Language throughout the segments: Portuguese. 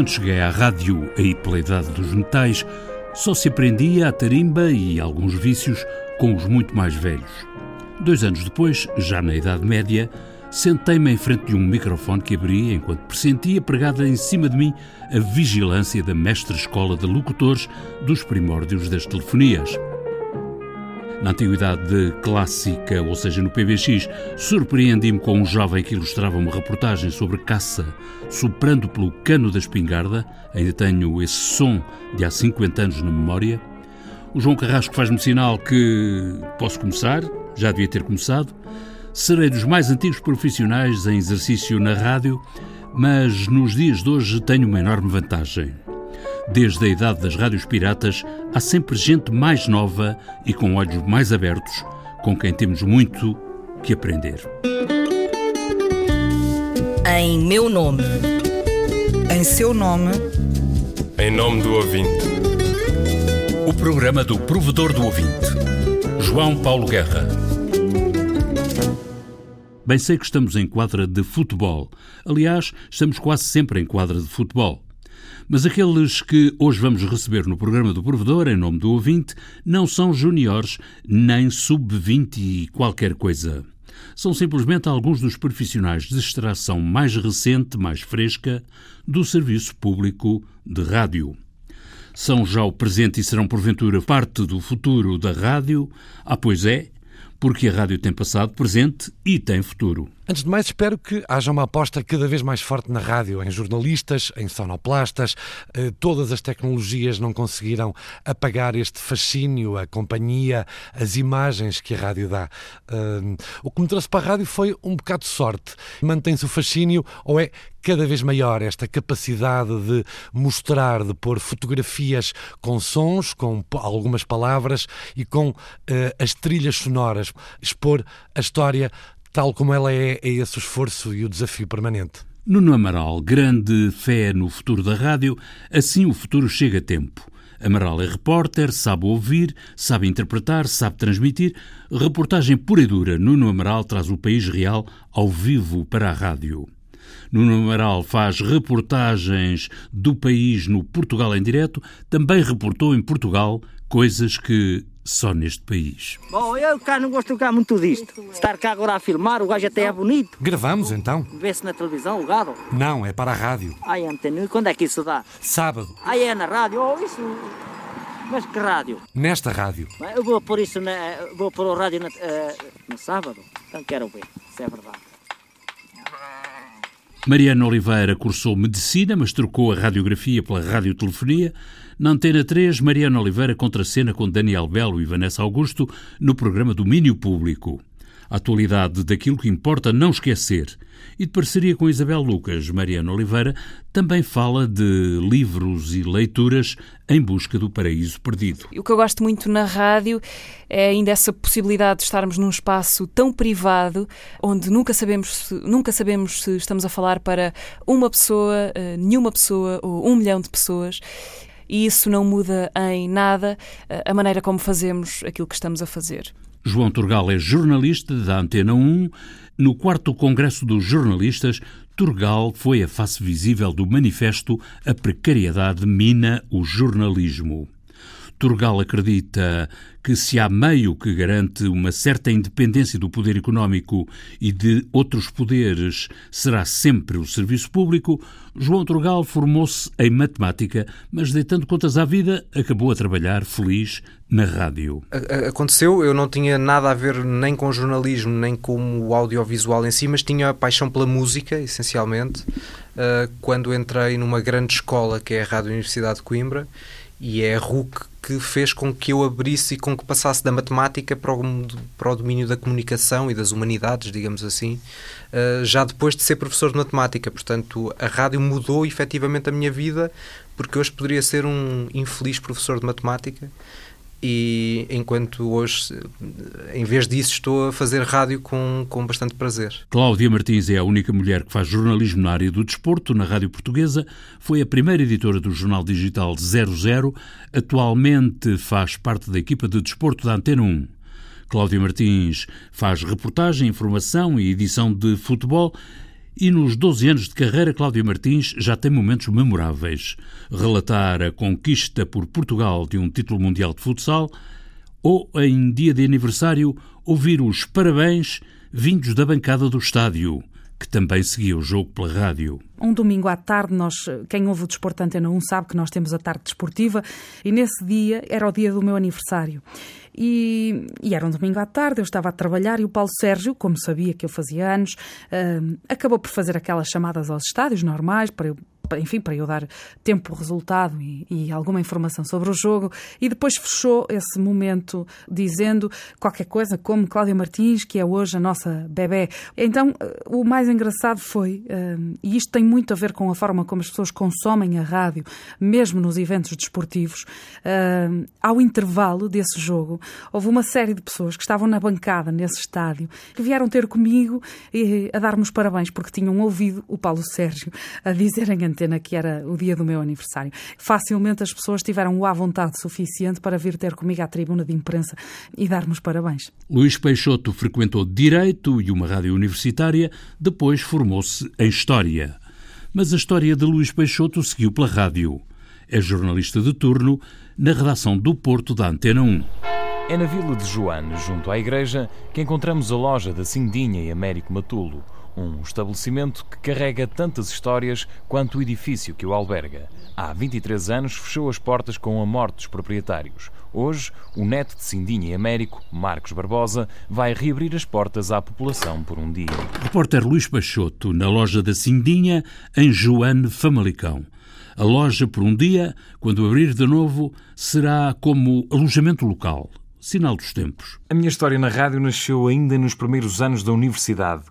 Quando cheguei à rádio, aí pela idade dos metais, só se aprendia a tarimba e alguns vícios com os muito mais velhos. Dois anos depois, já na Idade Média, sentei-me em frente de um microfone que abria enquanto pressentia pregada em cima de mim a vigilância da mestre escola de locutores dos primórdios das telefonias. Na antiguidade clássica, ou seja, no PBX, surpreendi-me com um jovem que ilustrava uma reportagem sobre caça, soprando pelo cano da espingarda, ainda tenho esse som de há 50 anos na memória. O João Carrasco faz-me sinal que posso começar, já devia ter começado. Serei dos mais antigos profissionais em exercício na rádio, mas nos dias de hoje tenho uma enorme vantagem. Desde a idade das rádios piratas, há sempre gente mais nova e com olhos mais abertos, com quem temos muito que aprender. Em meu nome. Em seu nome. Em nome do ouvinte. O programa do provedor do ouvinte. João Paulo Guerra. Bem sei que estamos em quadra de futebol. Aliás, estamos quase sempre em quadra de futebol. Mas aqueles que hoje vamos receber no programa do Provedor, em nome do ouvinte, não são juniores nem sub-20 e qualquer coisa. São simplesmente alguns dos profissionais de extração mais recente, mais fresca, do serviço público de rádio. São já o presente e serão, porventura, parte do futuro da rádio? Ah, pois é, porque a rádio tem passado, presente e tem futuro. Antes de mais, espero que haja uma aposta cada vez mais forte na rádio, em jornalistas, em sonoplastas. Eh, todas as tecnologias não conseguiram apagar este fascínio, a companhia, as imagens que a rádio dá. Eh, o que me trouxe para a rádio foi um bocado de sorte. Mantém-se o fascínio ou é cada vez maior esta capacidade de mostrar, de pôr fotografias com sons, com algumas palavras e com uh, as trilhas sonoras, expor a história tal como ela é, é esse o esforço e o desafio permanente. Nuno Amaral, grande fé no futuro da rádio, assim o futuro chega a tempo. Amaral é repórter, sabe ouvir, sabe interpretar, sabe transmitir. Reportagem pura e dura, Nuno Amaral traz o país real ao vivo para a rádio. Nuno Amaral faz reportagens do país no Portugal em direto, também reportou em Portugal coisas que só neste país. Bom, eu cá não gosto de cá muito disto. Estar cá agora a filmar, o gajo até é bonito. Gravamos então? Vê-se na televisão o gado? Não, é para a rádio. Ai, Antônio, e quando é que isso dá? Sábado. Ai, é na rádio? Oh, isso... Mas que rádio? Nesta rádio. Eu vou pôr isso na... Vou pôr o rádio na, uh, no sábado. Então quero ver, se é verdade. Mariana Oliveira cursou Medicina, mas trocou a radiografia pela radiotelefonia. Na Antena 3, Mariana Oliveira contracena com Daniel Belo e Vanessa Augusto no programa Domínio Público. A atualidade daquilo que importa não esquecer. E de parceria com Isabel Lucas, Mariana Oliveira também fala de livros e leituras em busca do paraíso perdido. O que eu gosto muito na rádio é ainda essa possibilidade de estarmos num espaço tão privado, onde nunca sabemos se, nunca sabemos se estamos a falar para uma pessoa, eh, nenhuma pessoa ou um milhão de pessoas e isso não muda em nada eh, a maneira como fazemos aquilo que estamos a fazer. João Turgal é jornalista da Antena 1. No quarto Congresso dos Jornalistas, Turgal foi a face visível do manifesto A Precariedade Mina o Jornalismo. Turgal acredita que se há meio que garante uma certa independência do poder económico e de outros poderes será sempre o serviço público, João Turgal formou-se em matemática, mas deitando contas à vida, acabou a trabalhar feliz na rádio. Aconteceu, eu não tinha nada a ver nem com jornalismo, nem com o audiovisual em si, mas tinha paixão pela música, essencialmente, eh, quando entrei numa grande escola que é a Rádio Universidade de Coimbra, e é a RUC que fez com que eu abrisse e com que passasse da matemática para o, para o domínio da comunicação e das humanidades, digamos assim, uh, já depois de ser professor de matemática. Portanto, a rádio mudou efetivamente a minha vida, porque hoje poderia ser um infeliz professor de matemática e enquanto hoje, em vez disso, estou a fazer rádio com, com bastante prazer. Cláudia Martins é a única mulher que faz jornalismo na área do desporto na rádio portuguesa, foi a primeira editora do jornal digital 00, atualmente faz parte da equipa de desporto da Antena 1. Cláudia Martins faz reportagem, informação e edição de futebol E nos 12 anos de carreira, Cláudia Martins já tem momentos memoráveis. Relatar a conquista por Portugal de um título mundial de futsal ou, em dia de aniversário, ouvir os parabéns vindos da bancada do estádio, que também seguia o jogo pela rádio. Um domingo à tarde, nós, quem ouve o Desporto Antena 1 sabe que nós temos a tarde desportiva e nesse dia era o dia do meu aniversário. E, e, era um domingo à tarde, eu estava a trabalhar e o Paulo Sérgio, como sabia que eu fazia anos, uh, acabou por fazer aquelas chamadas aos estádios normais para eu enfim, para eu dar tempo, resultado e, e, alguma informação sobre o jogo. E depois fechou esse momento dizendo qualquer coisa como Cláudia Martins, que é hoje a nossa bebê. Então, eh, o mais engraçado foi, eh, e isto tem muito a ver com a forma como as pessoas consomem a rádio, mesmo nos eventos desportivos, eh, ao intervalo desse jogo, houve uma série de pessoas que estavam na bancada nesse estádio que vieram ter comigo a dar-me os parabéns porque tinham ouvido o Paulo Sérgio a dizer em que era o dia do meu aniversário. Facilmente as pessoas tiveram o à vontade suficiente para vir ter comigo à tribuna de imprensa e dar-me os parabéns. Luís Peixoto frequentou Direito e uma rádio universitária, depois formou-se em História. Mas a história de Luís Peixoto seguiu pela rádio. É jornalista de turno na redação do Porto da Antena 1. É na Vila de Joane, junto à igreja, que encontramos a loja da Cindinha e Américo Matulo um estabelecimento que carrega tantas histórias quanto o edifício que o alberga. Há 23 anos fechou as portas com a morte dos proprietários. Hoje, o neto de Sindinha e Américo, Marcos Barbosa, vai reabrir as portas à população por um dia. Repórter Luís Peixoto, na loja da Sindinha, em Joane Famalicão. A loja, por um dia, quando abrir de novo, será como alojamento local. Sinal dos tempos. A minha história na rádio nasceu ainda nos primeiros anos da universidade.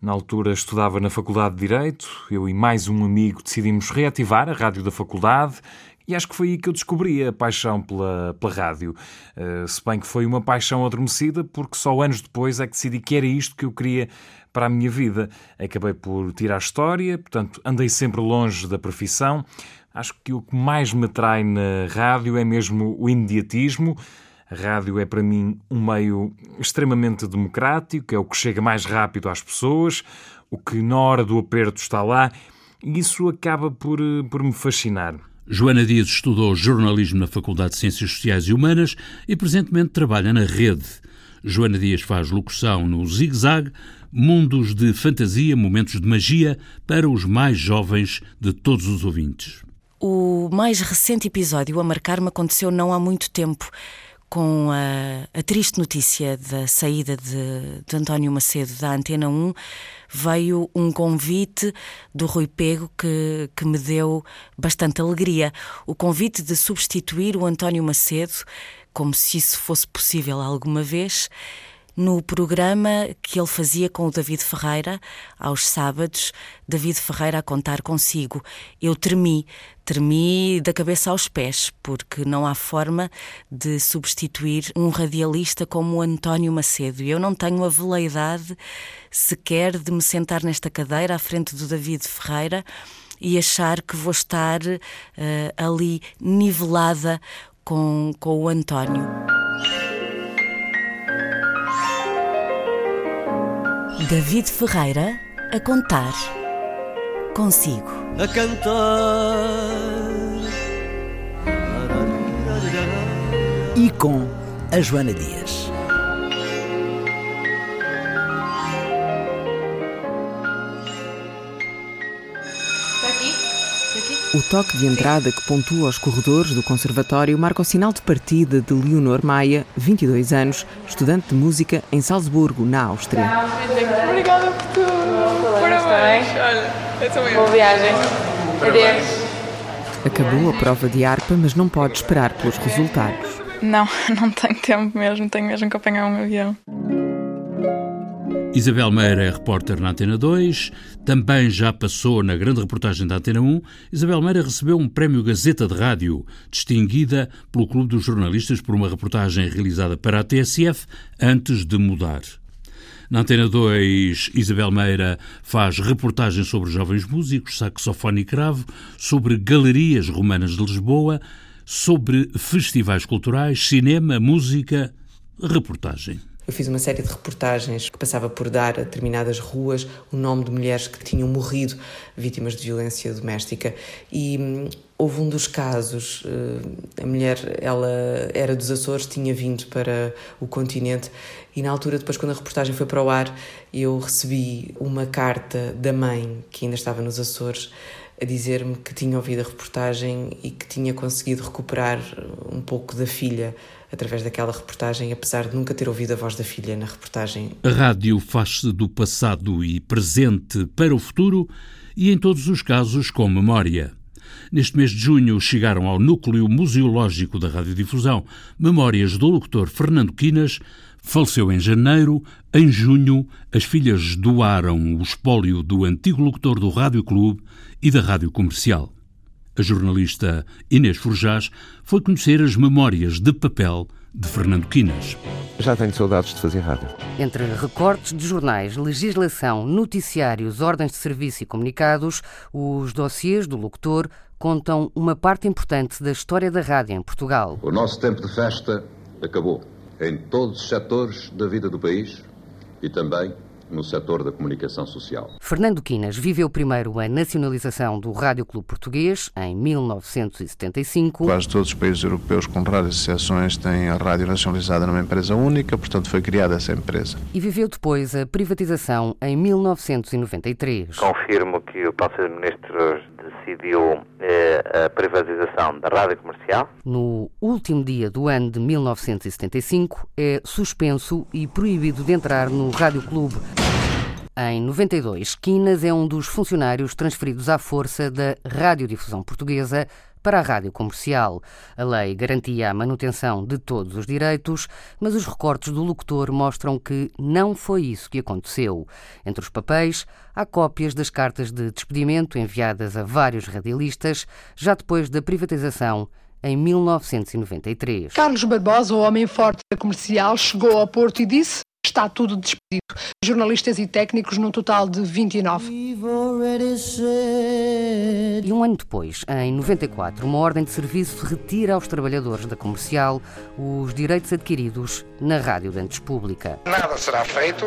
Na altura estudava na Faculdade de Direito, eu e mais um amigo decidimos reativar a rádio da faculdade e acho que foi aí que eu descobri a paixão pela, pela rádio. Uh, se bem que foi uma paixão adormecida, porque só anos depois é que decidi que era isto que eu queria para a minha vida. Acabei por tirar a história, portanto, andei sempre longe da profissão. Acho que o que mais me atrai na rádio é mesmo o imediatismo. A rádio é para mim um meio extremamente democrático, é o que chega mais rápido às pessoas, o que na hora do aperto está lá, e isso acaba por, eh, por me fascinar. Joana Dias estudou jornalismo na Faculdade de Ciências Sociais e Humanas e presentemente trabalha na rede. Joana Dias faz locução no Zig Zag, mundos de fantasia, momentos de magia para os mais jovens de todos os ouvintes. O mais recente episódio a marcar-me aconteceu não há muito tempo com a, a, triste notícia da saída de, de, António Macedo da Antena 1, veio um convite do Rui Pego que, que me deu bastante alegria. O convite de substituir o António Macedo, como se isso fosse possível alguma vez no programa que ele fazia com o David Ferreira, aos sábados, David Ferreira a contar consigo. Eu tremi, tremi da cabeça aos pés, porque não há forma de substituir um radialista como o António Macedo. Eu não tenho a veleidade sequer de me sentar nesta cadeira à frente do David Ferreira e achar que vou estar uh, ali nivelada com, com o António. David Ferreira a contar consigo. A cantar. E com a Joana Dias. O toque de entrada que pontua os corredores do Conservatório marca o sinal de partida de Leonor Maia, 22 anos, estudante de música em Salzburgo, na Áustria. Obrigada por tudo. Parabéns. Olha, Boa viagem. Adeus. Acabou a prova de harpa, mas não pode esperar pelos resultados. Não, não tenho tempo mesmo, tenho mesmo que apanhar um avião. Isabel Meira é repórter na Antena 2, também já passou na grande reportagem da Antena 1. Isabel Meira recebeu um prémio Gazeta de Rádio, distinguida pelo Clube dos Jornalistas por uma reportagem realizada para a TSF antes de mudar. Na Antena 2, Isabel Meira faz reportagens sobre jovens músicos, saxofone e cravo, sobre galerias romanas de Lisboa, sobre festivais culturais, cinema, música, reportagem. Eu fiz uma série de reportagens que passava por dar a determinadas ruas o nome de mulheres que tinham morrido vítimas de violência doméstica. E hum, houve um dos casos, eh, a mulher ela era dos Açores, tinha vindo para o continente e na altura, depois quando a reportagem foi para o ar, eu recebi uma carta da mãe que ainda estava nos Açores a dizer-me que tinha ouvido a reportagem e que tinha conseguido recuperar um pouco da filha através daquela reportagem, apesar de nunca ter ouvido a voz da filha na reportagem. A rádio faz-se do passado e presente para o futuro e, em todos os casos, com memória. Neste mês de junho chegaram ao núcleo museológico da radiodifusão memórias do locutor Fernando Quinas, faleceu em janeiro. Em junho, as filhas doaram o espólio do antigo locutor do Rádio Clube e da Rádio Comercial. A jornalista Inês Forjás foi conhecer as memórias de papel de Fernando Quinas. Já tenho saudades de fazer rádio. Entre recortes de jornais, legislação, noticiários, ordens de serviço e comunicados, os dossiês do locutor contam uma parte importante da história da rádio em Portugal. O nosso tempo de festa acabou em todos os setores da vida do país e também no setor da comunicação social. Fernando Quinas viveu primeiro a nacionalização do Rádio Clube Português em 1975. Quase todos os países europeus com raras exceções têm a rádio nacionalizada numa empresa única, portanto foi criada essa empresa. E viveu depois a privatização em 1993. Confirmo que o Paulo Ministro decidiu eh, a privatização da rádio comercial. No último dia do ano de 1975, é suspenso e proibido de entrar no Rádio Clube. Em 92, Quinas é um dos funcionários transferidos à força da Radiodifusão Portuguesa para a rádio comercial. A lei garantia a manutenção de todos os direitos, mas os recortes do locutor mostram que não foi isso que aconteceu. Entre os papéis, há cópias das cartas de despedimento enviadas a vários radialistas já depois da privatização em 1993. Carlos Barbosa, o homem forte da comercial, chegou ao Porto e disse: Está tudo despedido. Jornalistas e técnicos num total de 29. E um ano depois, em 94, uma ordem de serviço retira aos trabalhadores da comercial os direitos adquiridos na Rádio Dantes Pública. Nada será feito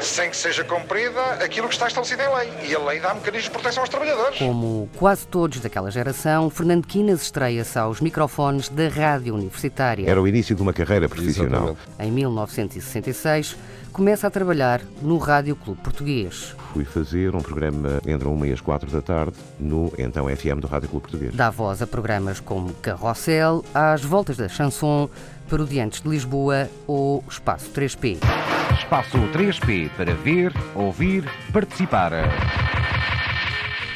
sem que seja cumprida aquilo que está estabelecido em lei. E a lei dá mecanismos de proteção aos trabalhadores. Como quase todos daquela geração, Fernando Quinas estreia-se aos microfones da Rádio Universitária. Era o início de uma carreira profissional. Exatamente. Em 1966, começa a trabalhar no Rádio Clube Português. Fui fazer um programa entre 1 e as 4 da tarde no então FM do Rádio Clube Português. Dá voz a programas como Carrossel, às voltas da chanson, Parodiantes de Lisboa ou Espaço 3P. Espaço 3P para ver, ouvir, participar.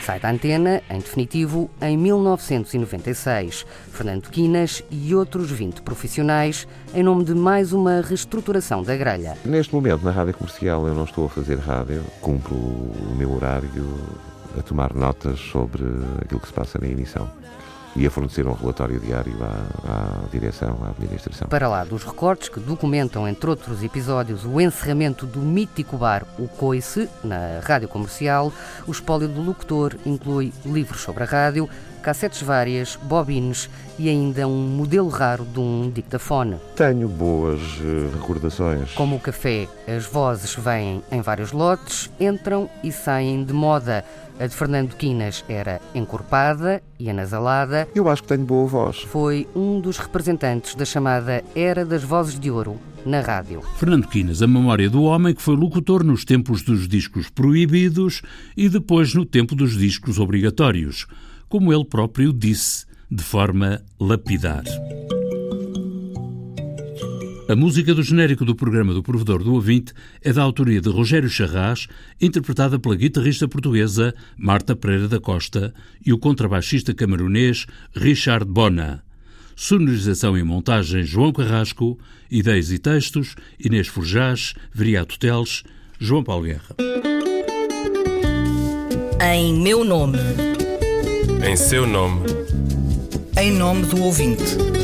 Sai da antena, em definitivo, em 1996. Fernando Quinas e outros 20 profissionais, em nome de mais uma reestruturação da grelha. Neste momento, na rádio comercial, eu não estou a fazer rádio, cumpro o meu horário a tomar notas sobre aquilo que se passa na emissão e a fornecer um relatório diário à, à, direção, à administração. Para lá dos recortes que documentam, entre outros episódios, o encerramento do mítico bar O Coice, na rádio comercial, o espólio do locutor inclui livros sobre a rádio, cassetes várias, bobines e ainda um modelo raro de um dictafone. Tenho boas uh, recordações. Como o café, as vozes vêm em vários lotes, entram e saem de moda. A de Fernando Quinas era encorpada e anasalada. Eu acho que tenho boa voz. Foi um dos representantes da chamada Era das Vozes de Ouro na rádio. Fernando Quinas, a memória do homem que foi locutor nos tempos dos discos proibidos e depois no tempo dos discos obrigatórios, como ele próprio disse, de forma lapidar. A música do genérico do programa do Provedor do Ouvinte é da autoria de Rogério Charras, interpretada pela guitarrista portuguesa Marta Pereira da Costa e o contrabaixista camerunês Richard Bona. Sonorização e montagem João Carrasco, ideias e textos Inês Forjás, Viriato Teles, João Paulo Guerra. Em meu nome. Em seu nome. Em nome do ouvinte.